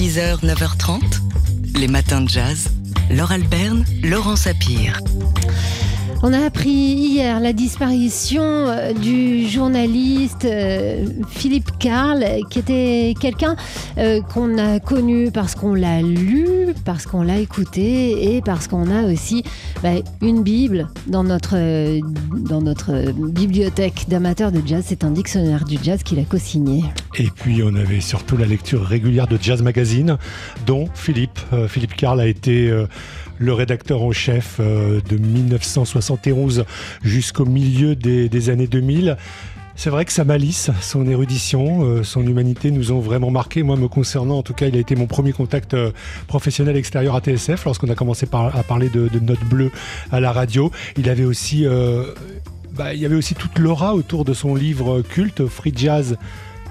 6h, 9h30, les matins de jazz. Laure Alberne, Laurent Sapir. On a appris hier la disparition euh, du journaliste euh, Philippe Karl, qui était quelqu'un euh, qu'on a connu parce qu'on l'a lu, parce qu'on l'a écouté et parce qu'on a aussi bah, une Bible dans notre, dans notre bibliothèque d'amateurs de jazz. C'est un dictionnaire du jazz qu'il a co-signé. Et puis on avait surtout la lecture régulière de Jazz Magazine, dont Philippe, Philippe Karl a été le rédacteur en chef euh, de 1971 jusqu'au milieu des, années 2000. C'est vrai que sa malice, son érudition, euh, son humanité nous ont vraiment marqué. Moi, me concernant, en tout cas, il a été mon premier contact euh, professionnel extérieur à TSF lorsqu'on a commencé à parler de, de notes bleues à la radio. Il aussi, bah, il y avait aussi toute l'aura autour de son livre culte Free Jazz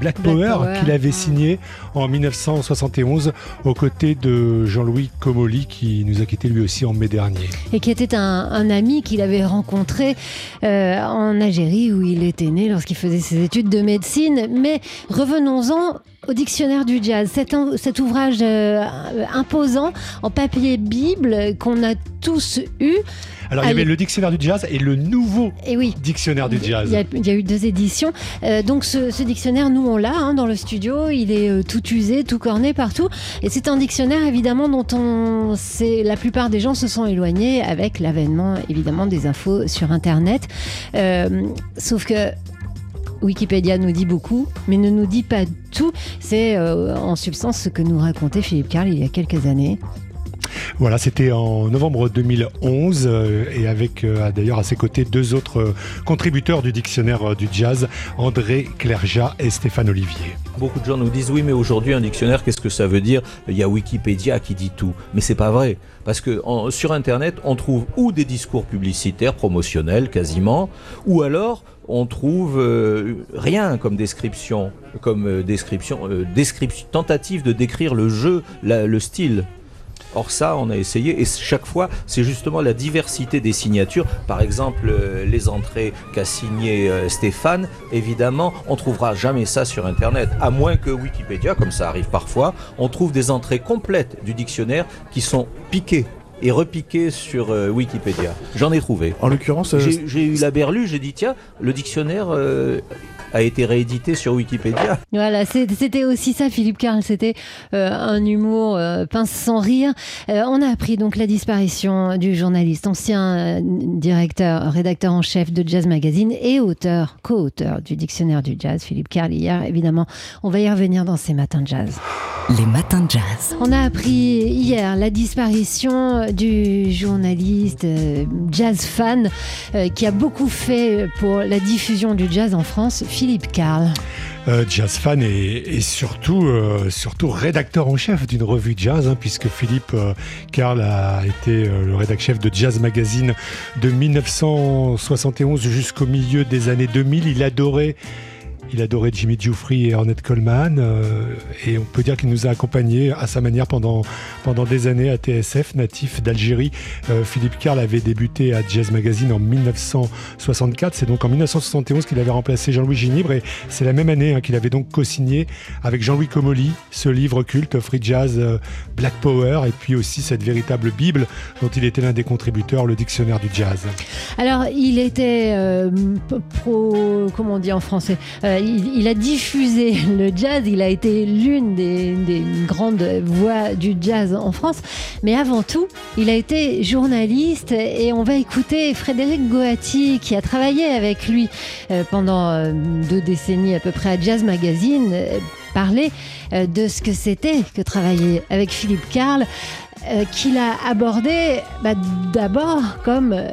Black, Power, qu'il avait signé en 1971 aux côtés de Jean-Louis Comolli qui nous a quitté lui aussi en mai dernier. Et qui était un, ami qu'il avait rencontré euh, en Algérie où il était né lorsqu'il faisait ses études de médecine. Mais revenons-en au dictionnaire du jazz, cet, cet ouvrage euh, imposant en papier Bible qu'on a tous eu. Alors, il y avait le dictionnaire du jazz et le nouveau et oui, dictionnaire du jazz. Il y, a, eu deux éditions. Euh, donc, ce, dictionnaire, nous, l'a hein, dans le studio. Il est euh, tout usé, tout corné partout. Et c'est un dictionnaire, évidemment, dont on sait, la plupart des gens se sont éloignés avec l'avènement, évidemment, des infos sur Internet. Euh, sauf que Wikipédia nous dit beaucoup, mais ne nous dit pas tout. C'est en substance ce que nous racontait Philippe Carl il y a quelques années. Voilà, c'était en novembre 2011 euh, et avec euh, d'ailleurs à ses côtés deux autres euh, contributeurs du dictionnaire du jazz, André Clerja et Stéphane Olivier. Beaucoup de gens nous disent oui, mais aujourd'hui un dictionnaire, qu'est-ce que ça veut dire? Il y a Wikipédia qui dit tout, mais c'est pas vrai. Parce que sur Internet, on trouve ou des discours publicitaires, promotionnels quasiment, ou alors on trouve rien comme description, comme description, description, tentative de décrire le jeu, le style Or ça, on a essayé et chaque fois, c'est justement la diversité des signatures. Par exemple, euh, les entrées qu'a signé euh, Stéphane, évidemment, on trouvera jamais ça sur Internet, à moins que Wikipédia, comme ça arrive parfois, on trouve des entrées complètes du dictionnaire qui sont piquées et repiquées sur euh, Wikipédia. J'en ai trouvé. En l'occurrence, j'ai eu la berlue, j'ai dit tiens, le dictionnaire a été réédité sur Wikipédia. Voilà, c'était aussi ça, Philippe Carl. C'était euh, un humour euh, pince sans rire. Euh, on a appris donc la disparition du journaliste, ancien directeur, rédacteur en chef de Jazz Magazine et auteur, co-auteur du dictionnaire du jazz, Philippe Carl. Hier, évidemment, on va y revenir dans ces matins de jazz. Les matins de jazz. On a appris hier la disparition du journaliste jazz fan qui a beaucoup fait pour la diffusion du jazz en France. Philippe Karl. Euh, jazz fan et, surtout, euh, rédacteur en chef d'une revue jazz, hein, puisque Philippe euh, Karl a été le rédacteur chef de Jazz Magazine de 1971 jusqu'au milieu des années 2000. Il adorait il adorait Jimmy Giuffry et Ornette Coleman euh, et on peut dire qu'il nous a accompagnés à sa manière pendant, pendant des années à TSF, natif d'Algérie. Euh, Philippe Carl avait débuté à Jazz Magazine en 1964. C'est donc en 1971 qu'il avait remplacé Jean-Louis Ginibre et c'est la même année hein, qu'il avait donc co-signé avec Jean-Louis Comolli ce livre culte Free Jazz euh, Black Power et puis aussi cette véritable Bible dont il était l'un des contributeurs, le dictionnaire du jazz. Alors il était pro, comment on dit en français? Il, a diffusé le jazz, il a été l'une des, grandes voix du jazz en France, mais avant tout, il a été journaliste et on va écouter Frédéric Goati qui a travaillé avec lui euh, pendant euh, deux décennies à peu près à Jazz Magazine euh, parler de ce que c'était que travailler avec Philippe Karl. Euh, qu'il a abordé bah, d'abord comme euh,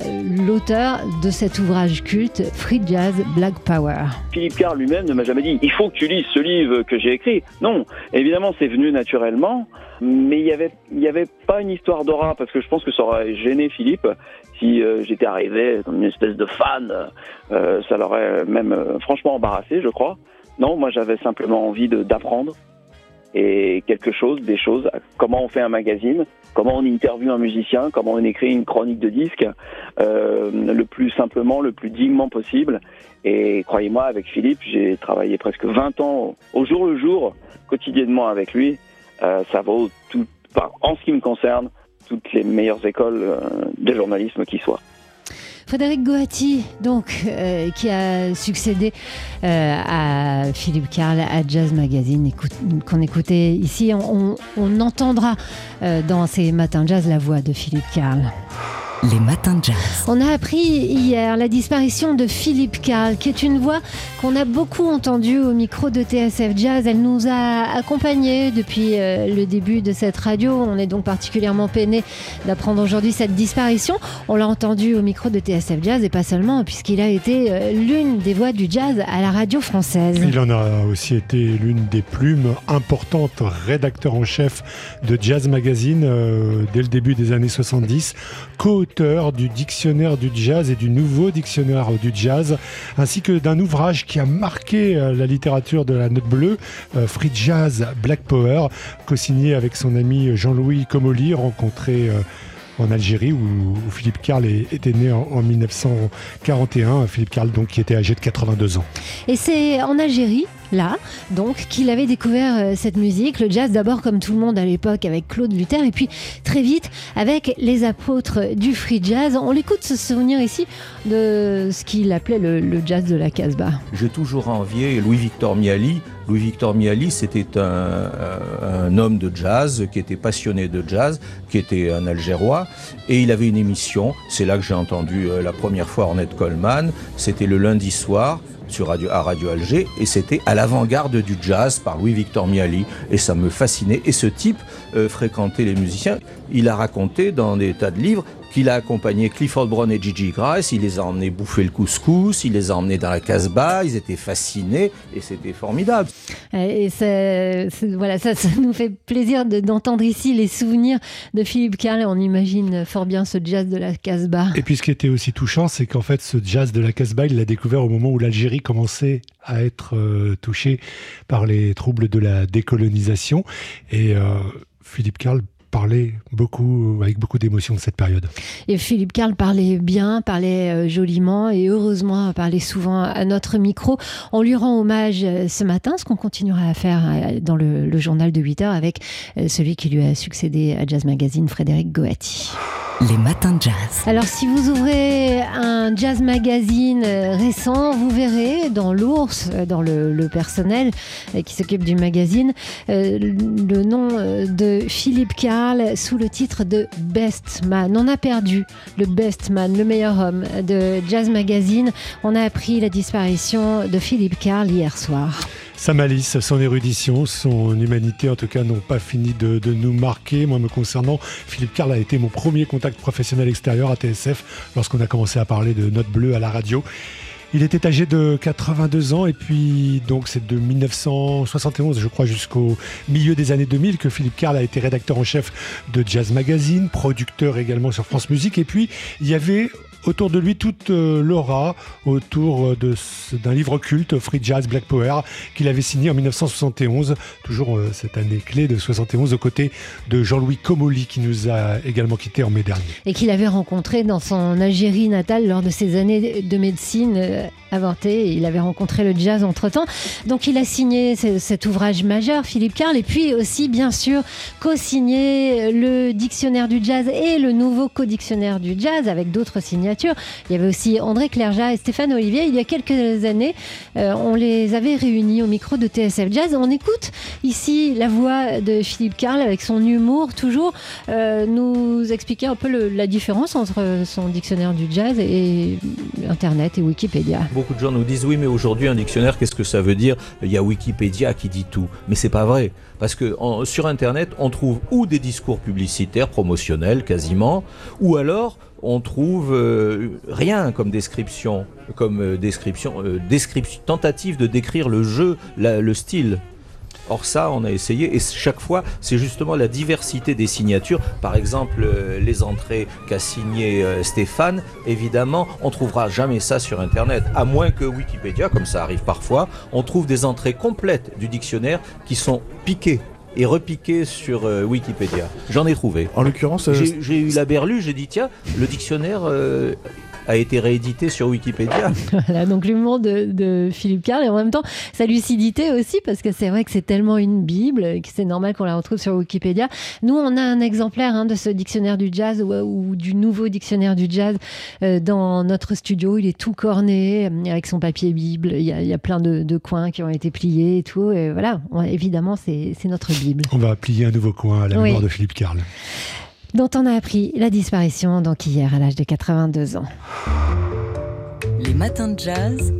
l'auteur de cet ouvrage culte, Free Jazz Black Power. Philippe Carr lui-même ne m'a jamais dit il faut que tu lises ce livre que j'ai écrit. Non, évidemment, c'est venu naturellement, mais il n'y avait, y avait pas une histoire d'aura parce que je pense que ça aurait gêné Philippe si euh, j'étais arrivé comme une espèce de fan. ça l'aurait même franchement embarrassé, je crois. Non, moi j'avais simplement envie d'apprendre et quelque chose, des choses, comment on fait un magazine, comment on interviewe un musicien, comment on écrit une chronique de disque, euh, le plus simplement, le plus dignement possible. Et croyez-moi, avec Philippe, j'ai travaillé presque 20 ans au jour le jour, quotidiennement avec lui. euh, ça vaut en ce qui me concerne, toutes les meilleures écoles euh, de journalisme qui soient. Frédéric Goati, donc, euh, qui a succédé euh, à Philippe Carl à Jazz Magazine, qu'on écoutait ici. On entendra euh, dans ces matins jazz la voix de Philippe Carl. Les matins de jazz. On a appris hier la disparition de Philippe Carl, qui est une voix qu'on a beaucoup entendue au micro de TSF Jazz. Elle nous a accompagnés depuis euh, le début de cette radio. On est donc particulièrement peiné d'apprendre aujourd'hui cette disparition. On l'a entendu au micro de TSF Jazz et pas seulement, puisqu'il a été euh, l'une des voix du jazz à la radio française. Il en a aussi été l'une des plumes importantes, rédacteur en chef de Jazz Magazine euh, dès le début des années 70, du dictionnaire du jazz et du nouveau dictionnaire du jazz, ainsi que d'un ouvrage qui a marqué euh, la littérature de la note bleue, euh, Free Jazz Black Power, co-signé avec son ami Jean-Louis Comolli, rencontré euh, en Algérie où, Philippe Carl était né en, en 1941. Philippe Carl donc qui était âgé de 82 ans. Et c'est en Algérie, là, donc, qu'il avait découvert euh, cette musique, le jazz d'abord comme tout le monde à l'époque avec Claude Luther, et puis très vite avec les apôtres du free jazz. On l'écoute se souvenir ici de ce qu'il appelait le, jazz de la Casbah. J'ai toujours envié Louis-Victor Miali. Louis-Victor Miali, c'était un, un- un homme de jazz qui était passionné de jazz, qui était un Algérois, et il avait une émission. C'est là que j'ai entendu euh, la première fois Ornette Coleman. C'était le lundi soir sur radio, à Radio Alger, et c'était à l'avant-garde du jazz par Louis-Victor Miali, et ça me fascinait. Et ce type euh, fréquentait les musiciens. Il a raconté dans des tas de livres qu'il a accompagné Clifford Brown et Gigi Grace, il les a emmenés bouffer le couscous, il les a emmenés dans la Casbah, ils étaient fascinés et c'était formidable. Et c'est- voilà, ça, ça nous fait plaisir de- d'entendre ici les souvenirs de Philippe Carl. On imagine fort bien ce jazz de la Casbah. Et puis ce qui était aussi touchant, c'est qu'en fait ce jazz de la Casbah, il l'a découvert au moment où l'Algérie commençait à être euh, touchée par les troubles de la décolonisation. Et euh, Philippe Carl parlait beaucoup, avec beaucoup d'émotion de cette période. Et Philippe Carl parlait bien, parlait euh, joliment et heureusement parlait souvent à notre micro. On lui rend hommage euh, ce matin, ce qu'on continuera à faire euh, dans le, le journal de 8 heures avec euh, celui qui lui a succédé à Jazz Magazine, Frédéric Goati. Les matins de jazz. Alors si vous ouvrez un Jazz Magazine euh, récent, vous verrez dans l'ours, euh, dans le, le personnel euh, qui s'occupe du magazine, euh, le nom euh, de Philippe Carl sous le titre de Best Man. On a perdu le Best Man, le meilleur homme de Jazz Magazine. On a appris la disparition de Philippe Carl hier soir. Sa malice, son érudition, son humanité, en tout cas, n'ont pas fini de, nous marquer. Moi, me concernant, Philippe Carl a été mon premier contact professionnel extérieur à TSF lorsqu'on a commencé à parler de Note Bleue à la radio. Il était âgé de 82 ans et puis donc c'est de 1971 je crois jusqu'au milieu des années 2000 que Philippe Carl a été rédacteur en chef de Jazz Magazine, producteur également sur France Musique. Et puis il y avait autour de lui toute euh, l'aura autour ce- d'un livre culte, Free Jazz Black Power, qu'il avait signé en 1971, toujours euh, cette année clé de 71, aux côtés de Jean-Louis Comolli, qui nous a également quittés en mai dernier. et qu'il avait rencontré dans son Algérie natale lors de ses années de médecine euh, avortée. Il avait rencontré le jazz entre-temps. Donc il a signé ce- cet ouvrage majeur, Philippe Carl, et puis aussi, bien sûr, co-signé le dictionnaire du jazz et le nouveau co-dictionnaire du jazz avec d'autres signatures. Il y avait aussi André Clerja et Stéphane Olivier. Il y a quelques années, euh, on les avait réunis au micro de TSF Jazz. On écoute ici la voix de Philippe Carl avec son humour toujours euh, nous expliquer un peu la différence entre son dictionnaire du jazz et Internet et Wikipédia. Beaucoup de gens nous disent oui, mais aujourd'hui un dictionnaire, qu'est-ce que ça veut dire? Il y a Wikipédia qui dit tout, mais c'est pas vrai parce que sur Internet on trouve ou des discours publicitaires promotionnels quasiment, ou alors on trouve euh, rien comme description, comme euh, description, euh, tentative de décrire le jeu, le style. Or ça, on a essayé et chaque fois, c'est justement la diversité des signatures. Par exemple, les entrées qu'a signé Stéphane, évidemment, on trouvera jamais ça sur Internet, à moins que Wikipédia, comme ça arrive parfois, on trouve des entrées complètes du dictionnaire qui sont piquées et repiquées sur euh, Wikipédia. J'en ai trouvé. En l'occurrence, euh, J'ai j'ai eu la berlue, j'ai dit tiens, le dictionnaire euh, a été réédité sur Wikipédia. Voilà, donc l'humour de, de Philippe Carl et en même temps sa lucidité aussi, parce que c'est vrai que c'est tellement une Bible que c'est normal qu'on la retrouve sur Wikipédia. Nous, on a un exemplaire hein, de ce dictionnaire du jazz ou, ou du nouveau dictionnaire du jazz euh, dans notre studio. Il est tout corné euh, avec son papier Bible. Il y a, il y a plein de, de coins qui ont été pliés et tout. Et voilà, on- évidemment, c'est c'est notre Bible. On va plier un nouveau coin à la Oui. mémoire de Philippe Carl. Dont on a appris la disparition donc hier à l'âge de 82 ans. Les matins de jazz.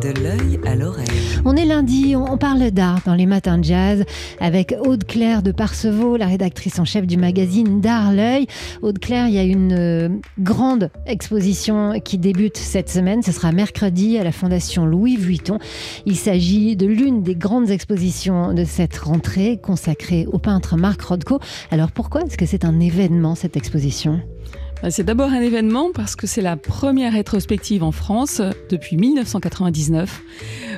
De l'œil à l'oreille. On est lundi, on parle d'art dans les matins de jazz avec Aude Claire de Parcevaux, la rédactrice en chef du magazine D'Art L'œil. Aude Claire, il y a une euh, grande exposition qui débute cette semaine. Ce sera mercredi à la Fondation Louis Vuitton. Il s'agit de l'une des grandes expositions de cette rentrée consacrée au peintre Marc Rothko. Alors pourquoi est-ce que c'est un événement cette exposition? C'est d'abord un événement parce que c'est la première rétrospective en France depuis 1999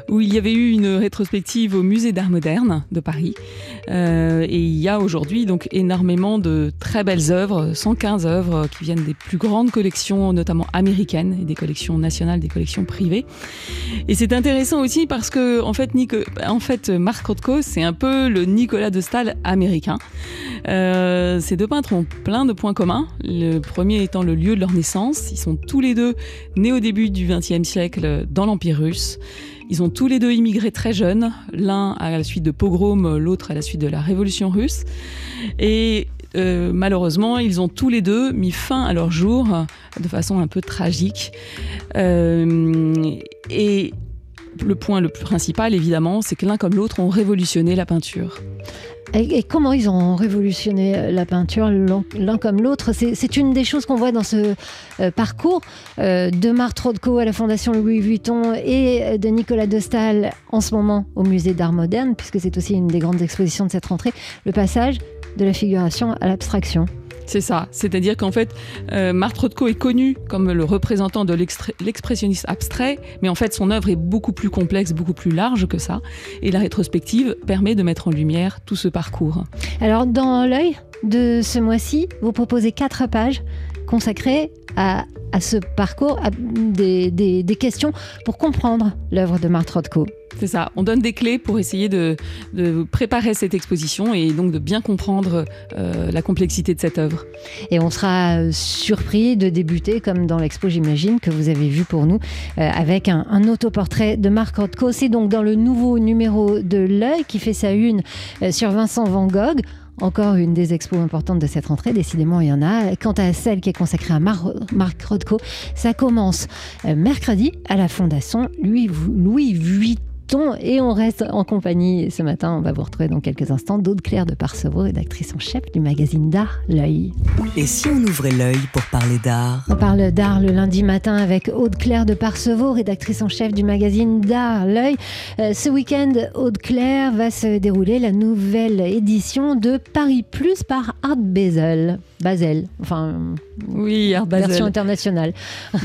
où il y avait eu une rétrospective au musée d'art moderne de Paris Euh, et il y a aujourd'hui donc énormément de très belles œuvres, 115 œuvres qui viennent des plus grandes collections notamment américaines et des collections nationales, des collections privées. Et c'est intéressant aussi parce que en fait, en fait Marc Rothko c'est un peu le Nicolas de Stahl américain. Euh, ces deux peintres ont plein de points communs. Le premier étant le lieu de leur naissance. Ils sont tous les deux nés au début du XXe siècle dans l'Empire russe. Ils ont tous les deux immigré très jeunes, l'un à la suite de pogroms, l'autre à la suite de la Révolution russe. Et euh, malheureusement, ils ont tous les deux mis fin à leur jour de façon un peu tragique. Euh, et le point le plus principal, évidemment, c'est que l'un comme l'autre ont révolutionné la peinture. Et, comment ils ont révolutionné euh, la peinture l'un comme l'autre? C'est une des choses qu'on voit dans ce euh, parcours euh, de Marc Rothko à la Fondation Louis Vuitton et de Nicolas de Staël en ce moment au Musée d'Art Moderne, puisque c'est aussi une des grandes expositions de cette rentrée, le passage de la figuration à l'abstraction. C'est ça. C'est-à-dire qu'en fait, euh, Marc Rothko est connu comme le représentant de l'expressionnisme abstrait, mais en fait, son œuvre est beaucoup plus complexe, beaucoup plus large que ça. Et la rétrospective permet de mettre en lumière tout ce parcours. Alors, dans l'œil de ce mois-ci, vous proposez quatre pages consacrées à, à ce parcours, à des, des- des questions pour comprendre l'œuvre de Marc Rothko. C'est ça. On donne des clés pour essayer de, de préparer cette exposition et donc de bien comprendre euh, la complexité de cette œuvre. Et on sera euh, surpris de débuter, comme dans l'expo, j'imagine, que vous avez vu pour nous, euh, avec un, un autoportrait de Marc Rothko. C'est donc dans le nouveau numéro de L'œil qui fait sa une euh, sur Vincent Van Gogh. Encore une des expos importantes de cette rentrée, décidément il y en a. Quant à celle qui est consacrée à Mar- Marc Rothko, ça commence euh, mercredi à la Fondation Louis, Louis Et on reste en compagnie ce matin, on va vous retrouver dans quelques instants, d'Aude Claire de Parcevaux, rédactrice en chef du magazine d'art L'œil. Et si on ouvrait l'œil pour parler d'art? On parle d'art le lundi matin avec Aude Claire de Parcevaux, rédactrice en chef du magazine D'art L'œil. Euh, ce week-end, Aude Claire va se dérouler la nouvelle édition de Paris Plus par Art Basel. Basel, enfin, Oui, Art Basel. version internationale.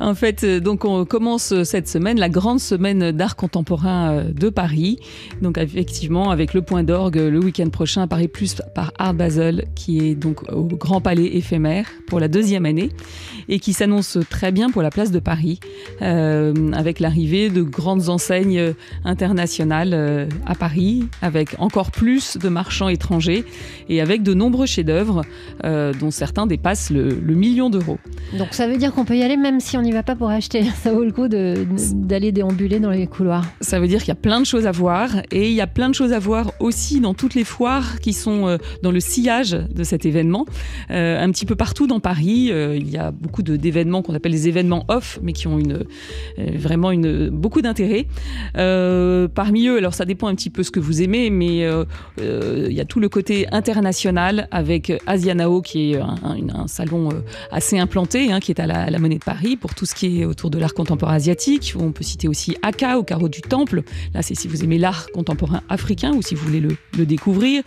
En fait, euh, donc on commence euh, cette semaine la grande semaine d'art contemporain euh, de Paris. Donc effectivement, avec le point d'orgue le week-end prochain à Paris Plus par Art Basel, qui est donc au Grand Palais éphémère pour la deuxième année et qui s'annonce très bien pour la place de Paris, euh, avec l'arrivée de grandes enseignes internationales à Paris, avec encore plus de marchands étrangers et avec de nombreux chefs-d'œuvre, euh, dont certains dépassent le, le million d'euros. Donc ça veut dire qu'on peut y aller même si on n'y va pas pour acheter. Ça vaut le coup d'aller déambuler dans les couloirs. Ça veut dire qu'il y a plein de choses à voir et il y a plein de choses à voir aussi dans toutes les foires qui sont euh, dans le sillage de cet événement. Euh, un petit peu partout dans Paris, euh, il y a beaucoup d'événements qu'on appelle les événements off, mais qui ont une, euh, vraiment une, beaucoup d'intérêt. Parmi eux, alors ça dépend un petit peu ce que vous aimez, mais il y a tout le côté international avec Asianao qui est un, un- un salon euh, assez implanté, hein, qui est à la, Monnaie de Paris pour tout ce qui est autour de l'art contemporain asiatique. On peut citer aussi Aka au carreau du temple. Là, c'est si vous aimez l'art contemporain africain ou si vous voulez le, découvrir.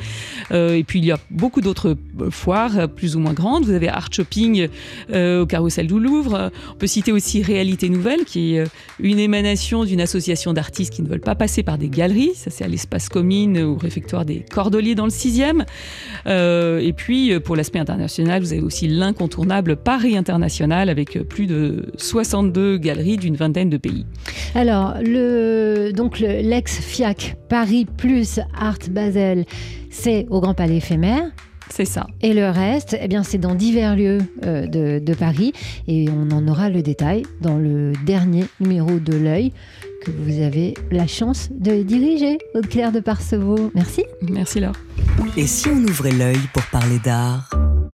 Euh, et puis, il y a beaucoup d'autres euh, foires plus ou moins grandes. Vous avez Art Shopping euh, au Carrousel du Louvre. On peut citer aussi Réalité Nouvelle, qui est une émanation d'une association d'artistes qui ne veulent pas passer par des galeries. Ça, c'est à l'espace commune au réfectoire des Cordeliers dans le 6e. Euh, et puis, pour l'aspect international, vous avez aussi l'incontournable Paris International avec plus de 62 galeries d'une vingtaine de pays. Alors, le, donc le- l'ex-FIAC Paris plus Art Basel, c'est au Grand Palais éphémère. C'est ça. Et le reste, eh bien, c'est dans divers lieux euh, de, de Paris. Et on en aura le détail dans le dernier numéro de l'œil que vous avez la chance de diriger, Aude-Claire de Parcevaux. Merci. Merci Laure. Et si on ouvrait l'œil pour parler d'art?